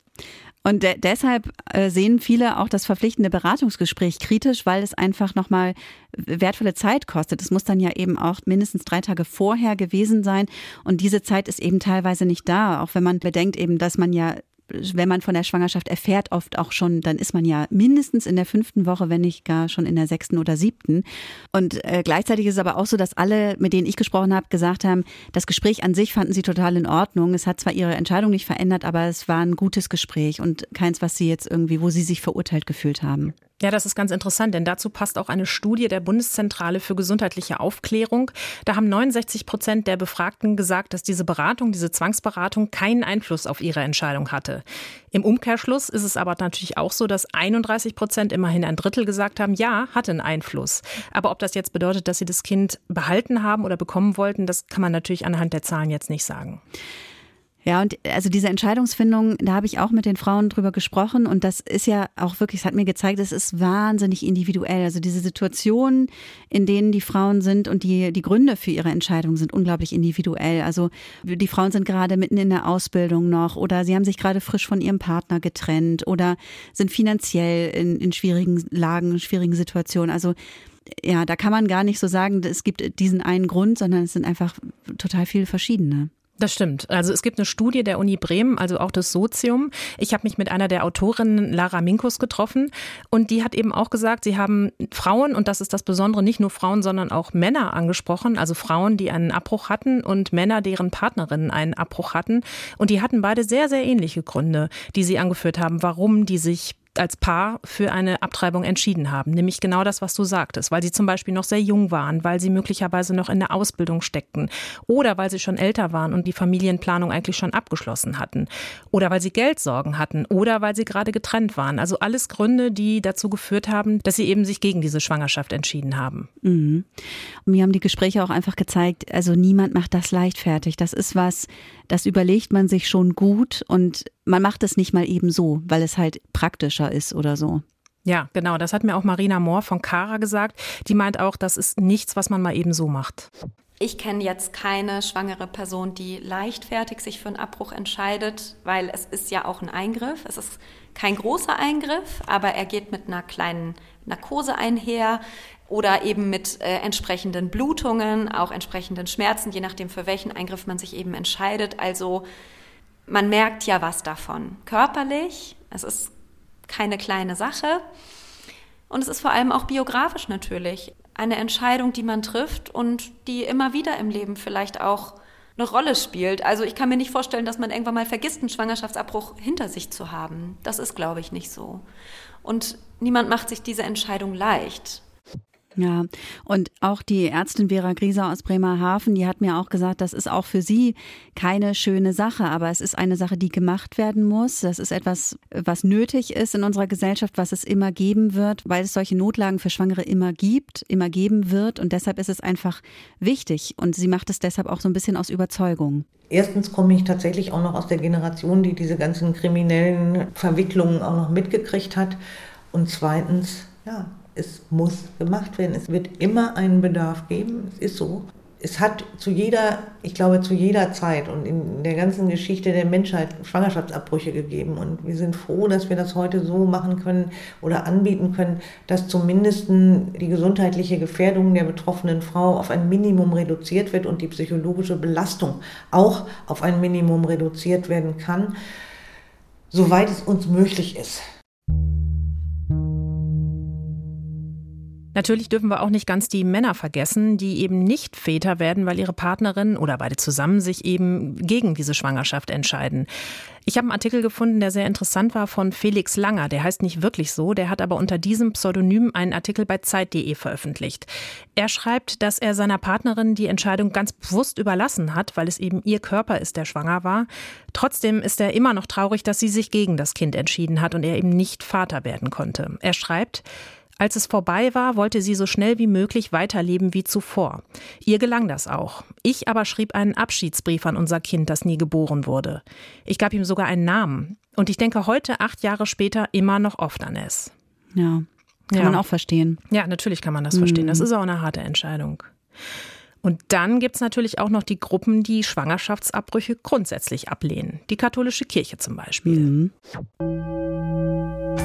Und de deshalb äh, sehen viele auch das verpflichtende Beratungsgespräch kritisch, weil es einfach nochmal wertvolle Zeit kostet. Es muss dann ja eben auch mindestens drei Tage vorher gewesen sein. Und diese Zeit ist eben teilweise nicht da, auch wenn man bedenkt eben, dass man ja wenn man von der Schwangerschaft erfährt, oft auch schon, dann ist man ja mindestens in der fünften Woche, wenn nicht gar schon in der sechsten oder siebten. Und äh, gleichzeitig ist es aber auch so, dass alle, mit denen ich gesprochen habe, gesagt haben, das Gespräch an sich fanden sie total in Ordnung. Es hat zwar ihre Entscheidung nicht verändert, aber es war ein gutes Gespräch und keins, was sie jetzt irgendwie, wo sie sich verurteilt gefühlt haben. Ja, das ist ganz interessant, denn dazu passt auch eine Studie der Bundeszentrale für gesundheitliche Aufklärung. Da haben 69 Prozent der Befragten gesagt, dass diese Beratung, diese Zwangsberatung keinen Einfluss auf ihre Entscheidung hatte. Im Umkehrschluss ist es aber natürlich auch so, dass 31 Prozent, immerhin ein Drittel, gesagt haben, ja, hatte einen Einfluss. Aber ob das jetzt bedeutet, dass sie das Kind behalten haben oder bekommen wollten, das kann man natürlich anhand der Zahlen jetzt nicht sagen. Ja, und also diese Entscheidungsfindung, da habe ich auch mit den Frauen drüber gesprochen und das ist ja auch wirklich, es hat mir gezeigt, es ist wahnsinnig individuell. Also diese Situationen, in denen die Frauen sind und die, die Gründe für ihre Entscheidung sind unglaublich individuell. Also die Frauen sind gerade mitten in der Ausbildung noch oder sie haben sich gerade frisch von ihrem Partner getrennt oder sind finanziell in, in schwierigen Lagen, schwierigen Situationen. Also ja, da kann man gar nicht so sagen, es gibt diesen einen Grund, sondern es sind einfach total viele verschiedene. Das stimmt. Also es gibt eine Studie der Uni Bremen, also auch das Sozium. Ich habe mich mit einer der Autorinnen, Lara Minkus, getroffen und die hat eben auch gesagt, sie haben Frauen, und das ist das Besondere, nicht nur Frauen, sondern auch Männer angesprochen, also Frauen, die einen Abbruch hatten und Männer, deren Partnerinnen einen Abbruch hatten. Und die hatten beide sehr, sehr ähnliche Gründe, die sie angeführt haben, warum die sich als Paar für eine Abtreibung entschieden haben. Nämlich genau das, was du sagtest, weil sie zum Beispiel noch sehr jung waren, weil sie möglicherweise noch in der Ausbildung steckten oder weil sie schon älter waren und die Familienplanung eigentlich schon abgeschlossen hatten oder weil sie Geldsorgen hatten oder weil sie gerade getrennt waren. Also alles Gründe, die dazu geführt haben, dass sie eben sich gegen diese Schwangerschaft entschieden haben. Mhm. Und mir haben die Gespräche auch einfach gezeigt, also niemand macht das leichtfertig. Das ist was, das überlegt man sich schon gut und man macht es nicht mal eben so, weil es halt praktischer ist oder so. Ja, genau. Das hat mir auch Marina Mohr von Kara gesagt. Die meint auch, das ist nichts, was man mal eben so macht. Ich kenne jetzt keine schwangere Person, die leichtfertig sich für einen Abbruch entscheidet, weil es ist ja auch ein Eingriff. Es ist kein großer Eingriff, aber er geht mit einer kleinen Narkose einher oder eben mit äh, entsprechenden Blutungen, auch entsprechenden Schmerzen, je nachdem, für welchen Eingriff man sich eben entscheidet. Also man merkt ja was davon. Körperlich, es ist keine kleine Sache. Und es ist vor allem auch biografisch natürlich eine Entscheidung, die man trifft und die immer wieder im Leben vielleicht auch eine Rolle spielt. Also ich kann mir nicht vorstellen, dass man irgendwann mal vergisst, einen Schwangerschaftsabbruch hinter sich zu haben. Das ist, glaube ich, nicht so. Und niemand macht sich diese Entscheidung leicht. Ja, und auch die Ärztin Vera Grieser aus Bremerhaven, die hat mir auch gesagt, das ist auch für sie keine schöne Sache, aber es ist eine Sache, die gemacht werden muss. Das ist etwas, was nötig ist in unserer Gesellschaft, was es immer geben wird, weil es solche Notlagen für Schwangere immer gibt, immer geben wird und deshalb ist es einfach wichtig und sie macht es deshalb auch so ein bisschen aus Überzeugung. Erstens komme ich tatsächlich auch noch aus der Generation, die diese ganzen kriminellen Verwicklungen auch noch mitgekriegt hat und zweitens, ja, es muss gemacht werden. Es wird immer einen Bedarf geben. Es ist so. Es hat zu jeder, ich glaube, zu jeder Zeit und in der ganzen Geschichte der Menschheit Schwangerschaftsabbrüche gegeben. Und wir sind froh, dass wir das heute so machen können oder anbieten können, dass zumindest die gesundheitliche Gefährdung der betroffenen Frau auf ein Minimum reduziert wird und die psychologische Belastung auch auf ein Minimum reduziert werden kann, soweit es uns möglich ist. Natürlich dürfen wir auch nicht ganz die Männer vergessen, die eben nicht Väter werden, weil ihre Partnerin oder beide zusammen sich eben gegen diese Schwangerschaft entscheiden. Ich habe einen Artikel gefunden, der sehr interessant war von Felix Langer. Der heißt nicht wirklich so, der hat aber unter diesem Pseudonym einen Artikel bei Zeit.de veröffentlicht. Er schreibt, dass er seiner Partnerin die Entscheidung ganz bewusst überlassen hat, weil es eben ihr Körper ist, der schwanger war. Trotzdem ist er immer noch traurig, dass sie sich gegen das Kind entschieden hat und er eben nicht Vater werden konnte. Er schreibt, als es vorbei war, wollte sie so schnell wie möglich weiterleben wie zuvor. Ihr gelang das auch. Ich aber schrieb einen Abschiedsbrief an unser Kind, das nie geboren wurde. Ich gab ihm sogar einen Namen. Und ich denke heute, acht Jahre später, immer noch oft an es. Ja, kann ja. man auch verstehen. Ja, natürlich kann man das mhm. verstehen. Das ist auch eine harte Entscheidung. Und dann gibt es natürlich auch noch die Gruppen, die Schwangerschaftsabbrüche grundsätzlich ablehnen. Die katholische Kirche zum Beispiel. Mhm.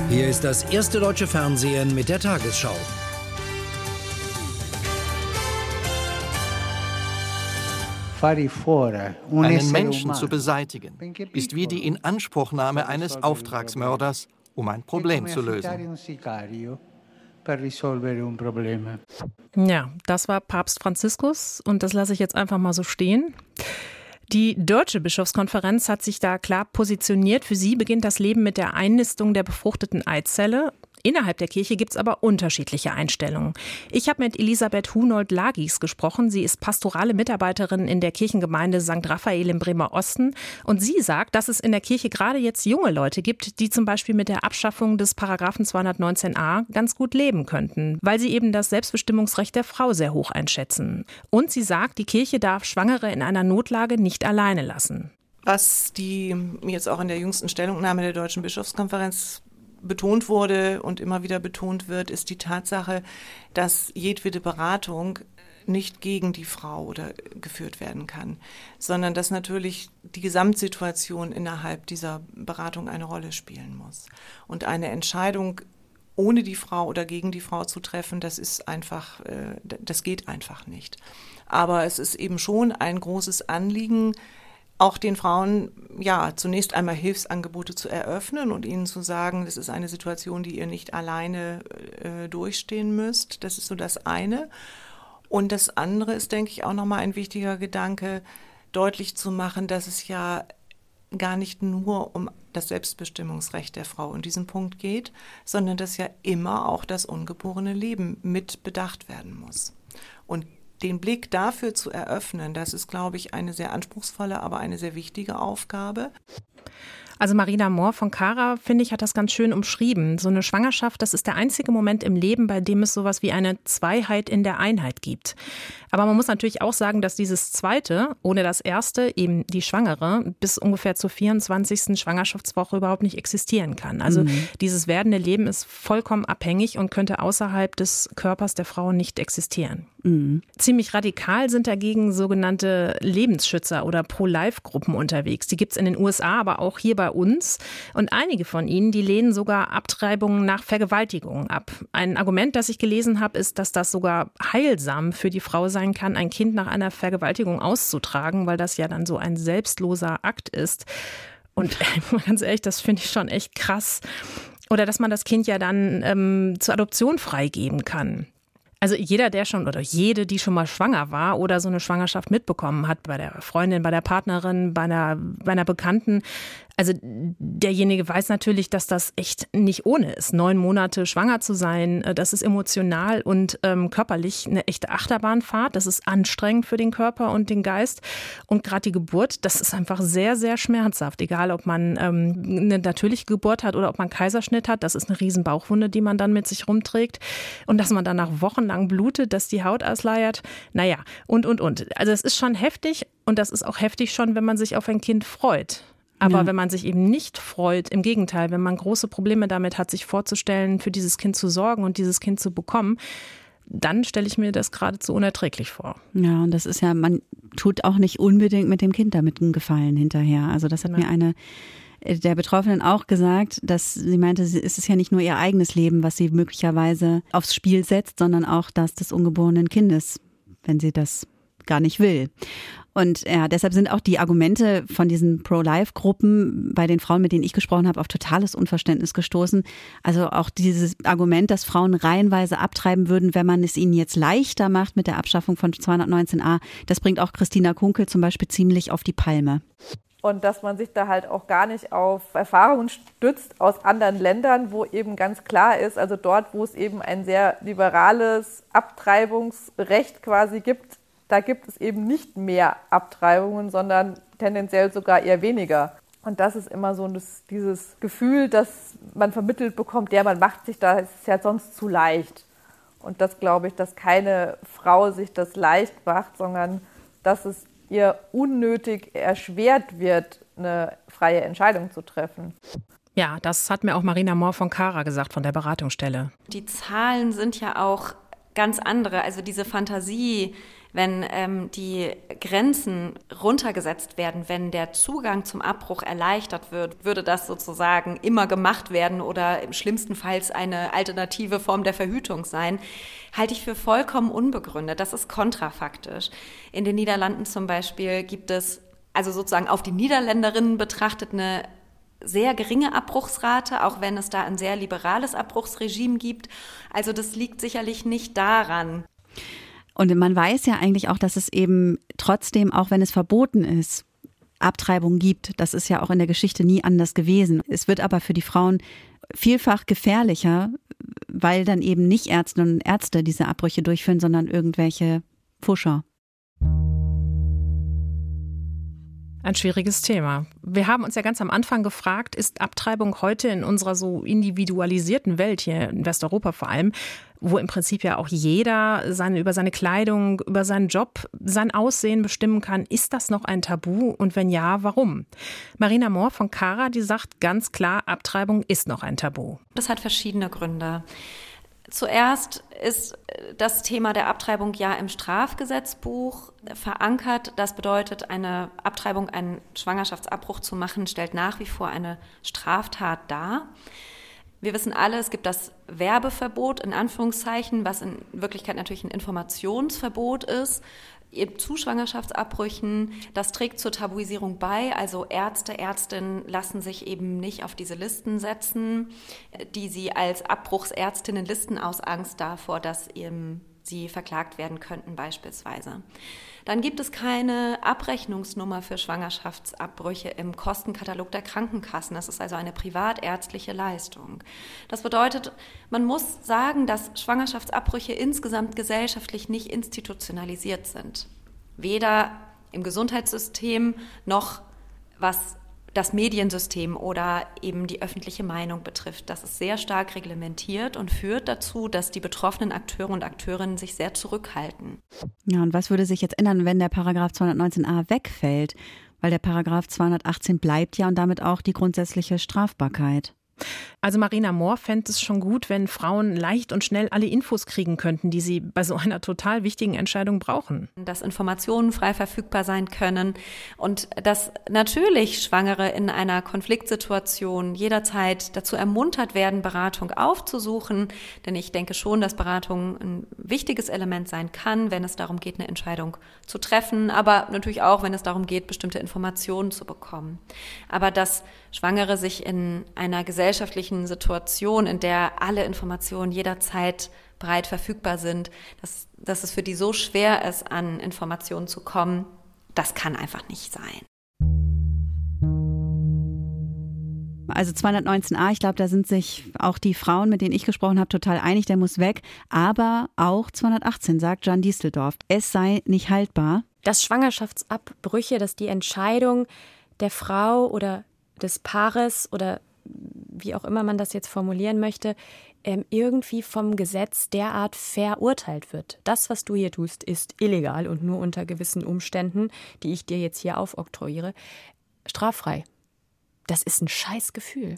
Hier ist das erste deutsche Fernsehen mit der Tagesschau. Einen Menschen zu beseitigen, ist wie die Inanspruchnahme eines Auftragsmörders, um ein Problem zu lösen. Ja, das war Papst Franziskus und das lasse ich jetzt einfach mal so stehen. Die Deutsche Bischofskonferenz hat sich da klar positioniert. Für sie beginnt das Leben mit der Einnistung der befruchteten Eizelle. Innerhalb der Kirche gibt es aber unterschiedliche Einstellungen. Ich habe mit Elisabeth Hunold-Lagis gesprochen. Sie ist pastorale Mitarbeiterin in der Kirchengemeinde St. Raphael im Bremer Osten. Und sie sagt, dass es in der Kirche gerade jetzt junge Leute gibt, die zum Beispiel mit der Abschaffung des Paragraphen 219a ganz gut leben könnten, weil sie eben das Selbstbestimmungsrecht der Frau sehr hoch einschätzen. Und sie sagt, die Kirche darf Schwangere in einer Notlage nicht alleine lassen. Was die jetzt auch in der jüngsten Stellungnahme der Deutschen Bischofskonferenz betont wurde und immer wieder betont wird, ist die Tatsache, dass jedwede Beratung nicht gegen die Frau oder geführt werden kann, sondern dass natürlich die Gesamtsituation innerhalb dieser Beratung eine Rolle spielen muss. Und eine Entscheidung ohne die Frau oder gegen die Frau zu treffen, das ist einfach, äh, das geht einfach nicht. Aber es ist eben schon ein großes Anliegen, auch den Frauen ja zunächst einmal Hilfsangebote zu eröffnen und ihnen zu sagen, das ist eine Situation, die ihr nicht alleine äh, durchstehen müsst. Das ist so das eine. Und das andere ist, denke ich, auch nochmal ein wichtiger Gedanke, deutlich zu machen, dass es ja gar nicht nur um das Selbstbestimmungsrecht der Frau in diesem Punkt geht, sondern dass ja immer auch das ungeborene Leben mit bedacht werden muss. Und den Blick dafür zu eröffnen, das ist, glaube ich, eine sehr anspruchsvolle, aber eine sehr wichtige Aufgabe. Also Marina Mohr von Cara, finde ich, hat das ganz schön umschrieben. So eine Schwangerschaft, das ist der einzige Moment im Leben, bei dem es sowas wie eine Zweiheit in der Einheit gibt. Aber man muss natürlich auch sagen, dass dieses zweite, ohne das erste, eben die Schwangere, bis ungefähr zur 24. Schwangerschaftswoche überhaupt nicht existieren kann. Also mhm. dieses werdende Leben ist vollkommen abhängig und könnte außerhalb des Körpers der Frau nicht existieren. Mhm. Ziemlich radikal sind dagegen sogenannte Lebensschützer oder Pro-Life-Gruppen unterwegs. Die gibt es in den USA, aber auch hier bei uns. Und einige von ihnen, die lehnen sogar Abtreibungen nach Vergewaltigungen ab. Ein Argument, das ich gelesen habe, ist, dass das sogar heilsam für die Frau sein kann, ein Kind nach einer Vergewaltigung auszutragen, weil das ja dann so ein selbstloser Akt ist. Und ganz ehrlich, das finde ich schon echt krass. Oder dass man das Kind ja dann ähm, zur Adoption freigeben kann. Also jeder, der schon oder jede, die schon mal schwanger war oder so eine Schwangerschaft mitbekommen hat, bei der Freundin, bei der Partnerin, bei einer, bei einer Bekannten, also derjenige weiß natürlich, dass das echt nicht ohne ist. Neun Monate schwanger zu sein, äh, das ist emotional und ähm, körperlich eine echte Achterbahnfahrt. Das ist anstrengend für den Körper und den Geist. Und gerade die Geburt, das ist einfach sehr, sehr schmerzhaft. Egal, ob man ähm, eine natürliche Geburt hat oder ob man Kaiserschnitt hat, das ist eine riesen Bauchwunde, die man dann mit sich rumträgt. Und dass man danach wochenlang blutet, dass die Haut ausleiert. Naja, und, und, und. Also es ist schon heftig und das ist auch heftig schon, wenn man sich auf ein Kind freut. Aber ja. wenn man sich eben nicht freut, im Gegenteil, wenn man große Probleme damit hat, sich vorzustellen, für dieses Kind zu sorgen und dieses Kind zu bekommen, dann stelle ich mir das geradezu unerträglich vor. Ja, und das ist ja, man tut auch nicht unbedingt mit dem Kind damit einen Gefallen hinterher. Also das hat ja. mir eine äh, der Betroffenen auch gesagt, dass sie meinte, es ist ja nicht nur ihr eigenes Leben, was sie möglicherweise aufs Spiel setzt, sondern auch das des ungeborenen Kindes, wenn sie das gar nicht will. Und ja, deshalb sind auch die Argumente von diesen Pro-Life-Gruppen bei den Frauen, mit denen ich gesprochen habe, auf totales Unverständnis gestoßen. Also auch dieses Argument, dass Frauen reihenweise abtreiben würden, wenn man es ihnen jetzt leichter macht mit der Abschaffung von 219a, das bringt auch Christina Kunkel zum Beispiel ziemlich auf die Palme und dass man sich da halt auch gar nicht auf Erfahrungen stützt aus anderen Ländern, wo eben ganz klar ist, also dort, wo es eben ein sehr liberales Abtreibungsrecht quasi gibt, da gibt es eben nicht mehr Abtreibungen, sondern tendenziell sogar eher weniger. Und das ist immer so das, dieses Gefühl, dass man vermittelt bekommt, ja, man macht sich da, es ist ja sonst zu leicht. Und das glaube ich, dass keine Frau sich das leicht macht, sondern dass es ihr unnötig erschwert wird, eine freie Entscheidung zu treffen. Ja, das hat mir auch Marina Mohr von Kara gesagt, von der Beratungsstelle. Die Zahlen sind ja auch ganz andere. Also diese Fantasie, wenn ähm, die Grenzen runtergesetzt werden, wenn der Zugang zum Abbruch erleichtert wird, würde das sozusagen immer gemacht werden oder im schlimmsten Fall eine alternative Form der Verhütung sein, halte ich für vollkommen unbegründet. Das ist kontrafaktisch. In den Niederlanden zum Beispiel gibt es also sozusagen auf die Niederländerinnen betrachtet eine sehr geringe Abbruchsrate, auch wenn es da ein sehr liberales Abbruchsregime gibt. Also das liegt sicherlich nicht daran. Und man weiß ja eigentlich auch, dass es eben trotzdem, auch wenn es verboten ist, Abtreibung gibt. Das ist ja auch in der Geschichte nie anders gewesen. Es wird aber für die Frauen vielfach gefährlicher, weil dann eben nicht Ärztinnen und Ärzte diese Abbrüche durchführen, sondern irgendwelche Pfuscher. Ein schwieriges Thema. Wir haben uns ja ganz am Anfang gefragt, ist Abtreibung heute in unserer so individualisierten Welt, hier in Westeuropa vor allem, wo im Prinzip ja auch jeder seine, über seine Kleidung, über seinen Job, sein Aussehen bestimmen kann, ist das noch ein Tabu und wenn ja, warum? Marina Mohr von Cara, die sagt ganz klar, Abtreibung ist noch ein Tabu. Das hat verschiedene Gründe. Zuerst ist das Thema der Abtreibung ja im Strafgesetzbuch verankert. Das bedeutet, eine Abtreibung, einen Schwangerschaftsabbruch zu machen, stellt nach wie vor eine Straftat dar. Wir wissen alle, es gibt das Werbeverbot in Anführungszeichen, was in Wirklichkeit natürlich ein Informationsverbot ist zu Schwangerschaftsabbrüchen. Das trägt zur Tabuisierung bei. Also Ärzte, Ärztinnen lassen sich eben nicht auf diese Listen setzen, die sie als Abbruchsärztinnen listen aus Angst davor, dass eben sie verklagt werden könnten beispielsweise. Dann gibt es keine Abrechnungsnummer für Schwangerschaftsabbrüche im Kostenkatalog der Krankenkassen. Das ist also eine privatärztliche Leistung. Das bedeutet, man muss sagen, dass Schwangerschaftsabbrüche insgesamt gesellschaftlich nicht institutionalisiert sind. Weder im Gesundheitssystem noch was das Mediensystem oder eben die öffentliche Meinung betrifft. Das ist sehr stark reglementiert und führt dazu, dass die betroffenen Akteure und Akteurinnen sich sehr zurückhalten. Ja, und was würde sich jetzt ändern, wenn der Paragraph 219a wegfällt? Weil der Paragraph 218 bleibt ja und damit auch die grundsätzliche Strafbarkeit. Also Marina Mohr fände es schon gut, wenn Frauen leicht und schnell alle Infos kriegen könnten, die sie bei so einer total wichtigen Entscheidung brauchen. Dass Informationen frei verfügbar sein können und dass natürlich Schwangere in einer Konfliktsituation jederzeit dazu ermuntert werden, Beratung aufzusuchen. Denn ich denke schon, dass Beratung ein wichtiges Element sein kann, wenn es darum geht, eine Entscheidung zu treffen, aber natürlich auch, wenn es darum geht, bestimmte Informationen zu bekommen. Aber dass Schwangere sich in einer gesellschaftlichen Situation, in der alle Informationen jederzeit breit verfügbar sind, dass, dass es für die so schwer ist, an Informationen zu kommen, das kann einfach nicht sein. Also 219a, ich glaube, da sind sich auch die Frauen, mit denen ich gesprochen habe, total einig, der muss weg. Aber auch 218 sagt Jan Diesteldorf, es sei nicht haltbar. Dass Schwangerschaftsabbrüche, dass die Entscheidung der Frau oder des Paares oder wie auch immer man das jetzt formulieren möchte, ähm, irgendwie vom Gesetz derart verurteilt wird. Das, was du hier tust, ist illegal und nur unter gewissen Umständen, die ich dir jetzt hier aufoktroyiere, straffrei. Das ist ein scheiß Gefühl.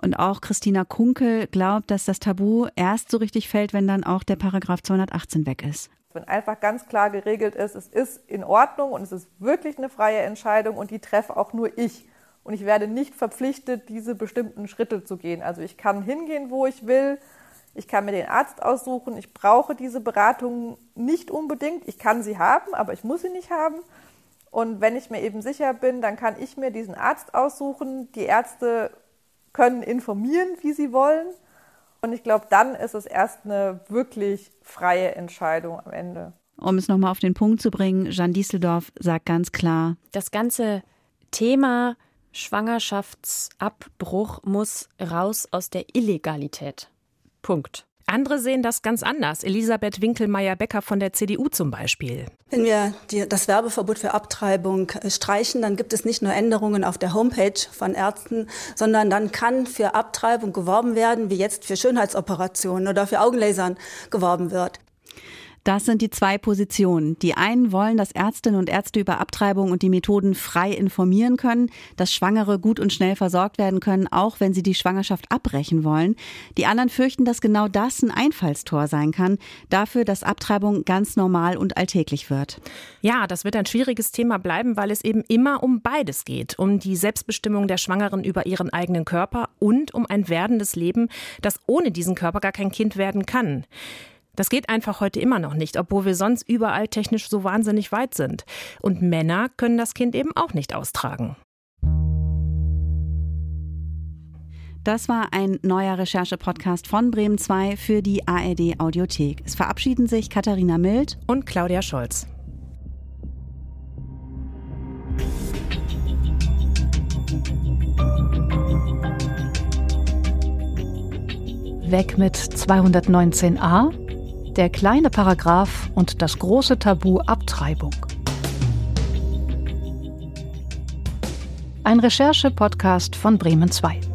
Und auch Christina Kunkel glaubt, dass das Tabu erst so richtig fällt, wenn dann auch der Paragraph 218 weg ist. Wenn einfach ganz klar geregelt ist, es ist in Ordnung und es ist wirklich eine freie Entscheidung und die treffe auch nur ich und ich werde nicht verpflichtet, diese bestimmten Schritte zu gehen. Also ich kann hingehen, wo ich will. Ich kann mir den Arzt aussuchen. Ich brauche diese Beratung nicht unbedingt. Ich kann sie haben, aber ich muss sie nicht haben. Und wenn ich mir eben sicher bin, dann kann ich mir diesen Arzt aussuchen. Die Ärzte können informieren, wie sie wollen. Und ich glaube, dann ist es erst eine wirklich freie Entscheidung am Ende. Um es nochmal auf den Punkt zu bringen, Jeanne Dieseldorf sagt ganz klar, das ganze Thema Schwangerschaftsabbruch muss raus aus der Illegalität. Punkt. Andere sehen das ganz anders. Elisabeth Winkelmeier-Becker von der CDU zum Beispiel. Wenn wir die, das Werbeverbot für Abtreibung äh, streichen, dann gibt es nicht nur Änderungen auf der Homepage von Ärzten, sondern dann kann für Abtreibung geworben werden, wie jetzt für Schönheitsoperationen oder für Augenlasern geworben wird. Das sind die zwei Positionen. Die einen wollen, dass Ärztinnen und Ärzte über Abtreibung und die Methoden frei informieren können, dass Schwangere gut und schnell versorgt werden können, auch wenn sie die Schwangerschaft abbrechen wollen. Die anderen fürchten, dass genau das ein Einfallstor sein kann, dafür, dass Abtreibung ganz normal und alltäglich wird. Ja, das wird ein schwieriges Thema bleiben, weil es eben immer um beides geht. Um die Selbstbestimmung der Schwangeren über ihren eigenen Körper und um ein werdendes Leben, das ohne diesen Körper gar kein Kind werden kann. Das geht einfach heute immer noch nicht, obwohl wir sonst überall technisch so wahnsinnig weit sind. Und Männer können das Kind eben auch nicht austragen. Das war ein neuer Recherche-Podcast von Bremen 2 für die ARD Audiothek. Es verabschieden sich Katharina Mild und Claudia Scholz. Weg mit 219a der kleine Paragraph und das große Tabu Abtreibung. Ein Recherche-Podcast von Bremen 2.